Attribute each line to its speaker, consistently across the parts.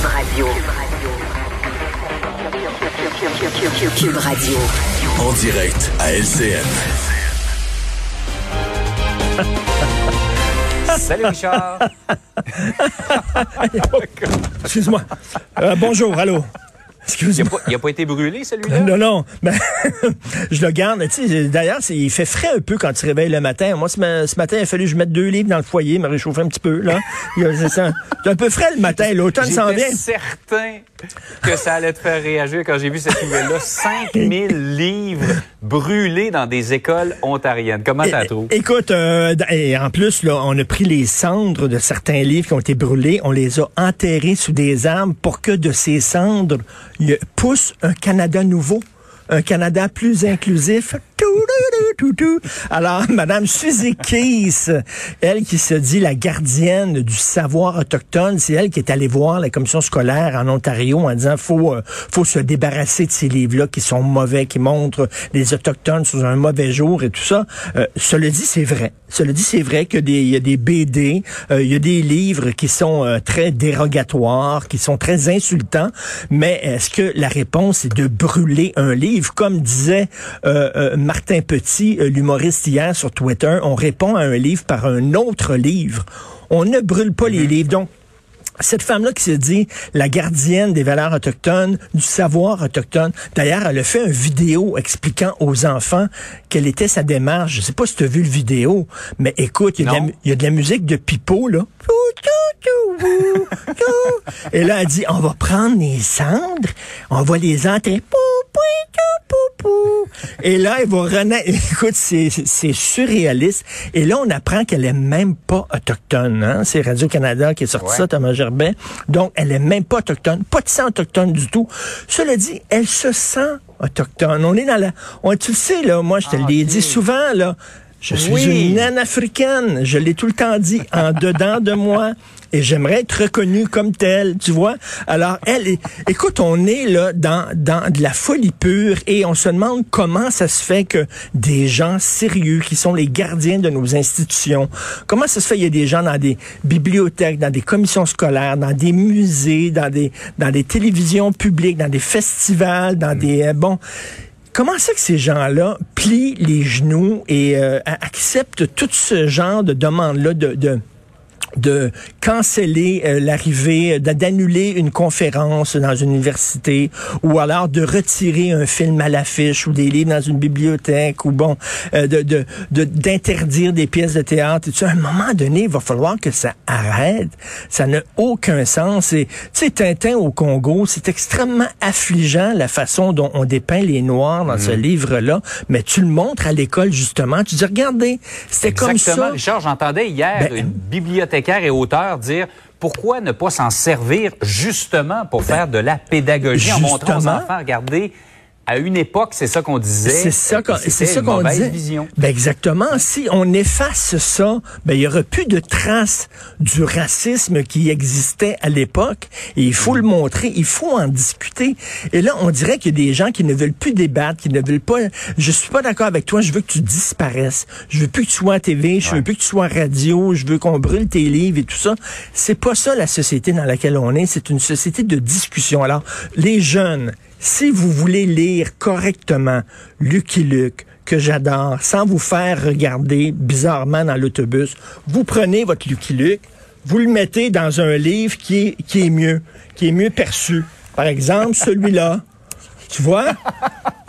Speaker 1: Cube Radio. Cube Radio.
Speaker 2: En direct à LCN.
Speaker 3: Salut Richard.
Speaker 4: Excuse-moi. Euh, bonjour, allô.
Speaker 3: Il n'a pas, été brûlé, celui-là?
Speaker 4: Non, non. Ben, je le garde. D'ailleurs, il fait frais un peu quand tu réveilles le matin. Moi, ce, ma- ce matin, il a fallu que je mette deux livres dans le foyer, me réchauffer un petit peu, là. C'est un peu frais le matin. L'automne s'en vient.
Speaker 3: Certain que ça allait te faire réagir quand j'ai vu cette nouvelle-là. 5000 livres brûlés dans des écoles ontariennes. Comment t'as trouvé?
Speaker 4: Écoute, euh, et en plus, là, on a pris les cendres de certains livres qui ont été brûlés, on les a enterrés sous des arbres pour que de ces cendres pousse un Canada nouveau. Un Canada plus inclusif. Alors, Madame Suzy Keys, elle qui se dit la gardienne du savoir autochtone, c'est elle qui est allée voir la commission scolaire en Ontario en disant faut euh, faut se débarrasser de ces livres-là qui sont mauvais, qui montrent les autochtones sous un mauvais jour et tout ça. Euh, cela dit, c'est vrai. Cela dit, c'est vrai qu'il y a des, BD, euh, il y a des livres qui sont euh, très dérogatoires, qui sont très insultants, mais est-ce que la réponse est de brûler un livre? Comme disait Martin Petit, euh, l'humoriste hier sur Twitter, on répond à un livre par un autre livre. On ne brûle pas les livres. Donc, cette femme-là qui se dit la gardienne des valeurs autochtones, du savoir autochtone. D'ailleurs, elle a fait une vidéo expliquant aux enfants quelle était sa démarche. Je sais pas si tu as vu le vidéo, mais écoute, il y, a de la
Speaker 3: Non.
Speaker 4: mu- il y a de la musique de Pipo, là. Et là, elle dit, on va prendre les cendres, on va les enterrer. Pou. Et là, elle va renaître. Écoute, c'est c'est surréaliste. Et là, on apprend qu'elle est même pas autochtone. Hein? C'est Radio-Canada qui a sorti
Speaker 3: Ouais.
Speaker 4: ça, Thomas Gerbet. Donc, elle est même pas autochtone. Pas de sang autochtone du tout. Cela dit, elle se sent autochtone. On est dans la... On, tu le sais, là, moi, je te
Speaker 3: Ah,
Speaker 4: l'ai
Speaker 3: ok.
Speaker 4: dit souvent, là. Je suis
Speaker 3: Oui.
Speaker 4: une naine africaine. Je l'ai tout le temps dit en dedans de moi. Et j'aimerais être reconnue comme telle, tu vois. Alors, elle, est- écoute, on est là dans, dans de la folie pure et on se demande comment ça se fait que des gens sérieux qui sont les gardiens de nos institutions, comment ça se fait qu'il y a des gens dans des bibliothèques, dans des commissions scolaires, dans des musées, dans des, dans des télévisions publiques, dans des festivals, dans des, euh, bon, Comment c'est que ces gens-là plient les genoux et euh, acceptent tout ce genre de demandes-là de, de de canceller euh, l'arrivée, euh, d'a- d'annuler une conférence dans une université, ou alors de retirer un film à l'affiche ou des livres dans une bibliothèque, ou bon, euh, de de- de- d'interdire des pièces de théâtre. Et. À un moment donné, il va falloir que ça arrête. Ça n'a aucun sens. Et tu sais, Tintin au Congo, c'est extrêmement affligeant la façon dont on dépeint les Noirs dans ce livre-là. Mais tu le montres à l'école justement. Tu dis, regardez, c'était comme
Speaker 3: Exactement.
Speaker 4: ça.
Speaker 3: Richard, j'entendais hier
Speaker 4: Ben-
Speaker 3: une et auteur dire pourquoi ne pas s'en servir justement pour faire de la pédagogie en montrant aux enfants, regardez, à une époque, c'est ça qu'on disait.
Speaker 4: C'est ça qu'on,
Speaker 3: C'était
Speaker 4: c'est ça qu'on disait.
Speaker 3: vision.
Speaker 4: Ben exactement. Si on efface ça, ben il y aura plus de traces du racisme qui existait à l'époque. Et il faut le montrer, il faut en discuter. Et là, on dirait qu'il y a des gens qui ne veulent plus débattre, qui ne veulent pas. Je suis pas d'accord avec toi. Je veux que tu disparaisses. Je veux plus que tu sois à TV. Je veux plus que tu sois à radio. Je veux qu'on brûle tes livres et tout ça. C'est pas ça la société dans laquelle on est. C'est une société de discussion. Alors, les jeunes. Si vous voulez lire correctement Lucky Luke, que j'adore, sans vous faire regarder bizarrement dans l'autobus, vous prenez votre Lucky Luke, vous le mettez dans un livre qui est, mieux, qui est mieux perçu. Par exemple, celui-là. Tu vois?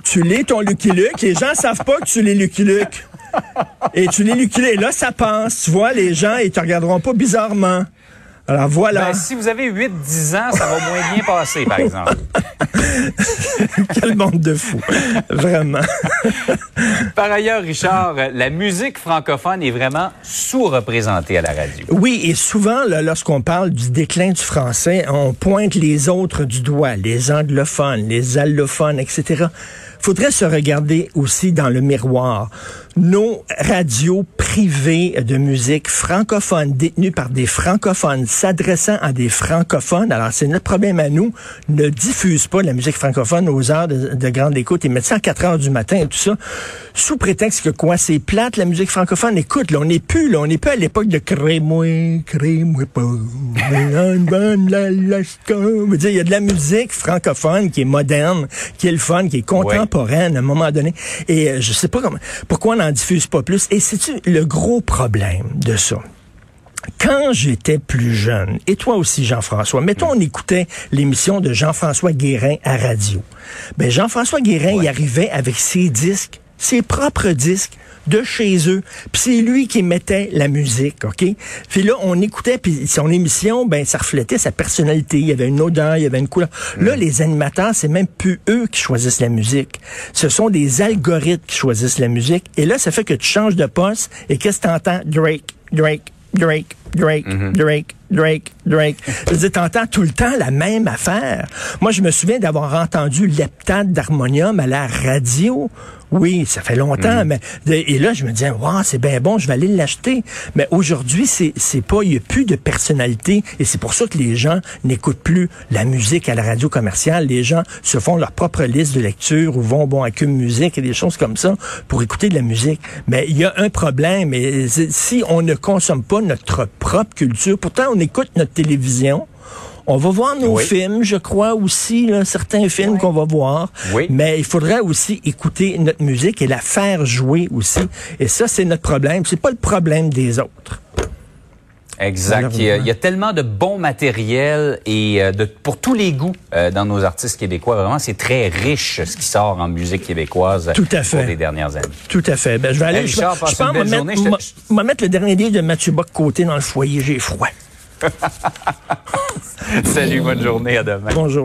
Speaker 4: Tu lis ton Lucky Luke, les gens savent pas que tu lis Lucky Luke. Et tu lis Lucky Luke, et là, ça passe. Tu vois, les gens, ils te regarderont pas bizarrement. Alors voilà.
Speaker 3: Ben, si vous avez 8-10 ans, ça va moins bien passer, par exemple.
Speaker 4: Quel monde de fous. Vraiment.
Speaker 3: Par ailleurs, Richard, la musique francophone est vraiment sous-représentée à la radio.
Speaker 4: Oui, et souvent, lorsqu'on parle du déclin du français, on pointe les autres du doigt, les anglophones, les allophones, etc. Faudrait se regarder aussi dans le miroir. Nos radios privées de musique francophone détenues par des francophones s'adressant à des francophones. Alors, c'est notre problème à nous. Ne diffuse pas la musique francophone aux heures de, de grande écoute et mettre ça à 4 heures du matin et tout ça. Sous prétexte que quoi, c'est plate, la musique francophone. Écoute, là, on n'est plus, là, on n'est plus à l'époque de crée-moi, crée-moi pas. Il y a de la musique francophone qui est moderne, qui est le fun, qui est contemporaine à un moment donné. Et euh, je sais pas comment, pourquoi on n'en diffuse pas plus. Et c'est le gros problème de ça quand j'étais plus jeune, et toi aussi Jean-François, mettons on écoutait l'émission de Jean-François Guérin à radio. Ben Jean-François Guérin y arrivait avec ses disques, ses propres disques de chez eux. Puis c'est lui qui mettait la musique, OK? Puis là, on écoutait, puis son émission, ben ça reflétait sa personnalité. Il y avait une odeur, il y avait une couleur. Là, les animateurs, c'est même plus eux qui choisissent la musique. Ce sont des algorithmes qui choisissent la musique. Et là, ça fait que tu changes de poste, et qu'est-ce que t'entends? Drake, Drake, Drake, Drake, Drake, Drake, Drake. Je t'entends tout le temps la même affaire. Moi, je me souviens d'avoir entendu l'heptade d'harmonium à la radio. Oui, ça fait longtemps, mais et là je me disais, wow, c'est bien bon, je vais aller l'acheter. Mais aujourd'hui, c'est c'est pas, il n'y a plus de personnalité et c'est pour ça que les gens n'écoutent plus la musique à la radio commerciale. Les gens se font leur propre liste de lecture ou vont bon à Cube Musique et des choses comme ça pour écouter de la musique. Mais il y a un problème. Et si on ne consomme pas notre propre culture, pourtant on écoute notre télévision. On va voir nos
Speaker 3: Oui.
Speaker 4: films, je crois aussi, là, certains films qu'on va voir.
Speaker 3: Oui.
Speaker 4: Mais il faudrait aussi écouter notre musique et la faire jouer aussi. Et ça, c'est notre problème. C'est pas le problème des autres.
Speaker 3: Exact. Il y, a, il y a tellement de bon matériel et euh, de, pour tous les goûts euh, dans nos artistes québécois. Vraiment, c'est très riche ce qui sort en musique québécoise
Speaker 4: Tout à fait.
Speaker 3: les dernières années.
Speaker 4: Tout à fait. Ben, je vais aller.
Speaker 3: Hey,
Speaker 4: je,
Speaker 3: Richard,
Speaker 4: je
Speaker 3: passe
Speaker 4: pense me mettre,
Speaker 3: Je te-
Speaker 4: mettre le dernier livre de Mathieu Bock côté dans le foyer. J'ai froid.
Speaker 3: Salut, bonne journée, à demain.
Speaker 4: Bonjour.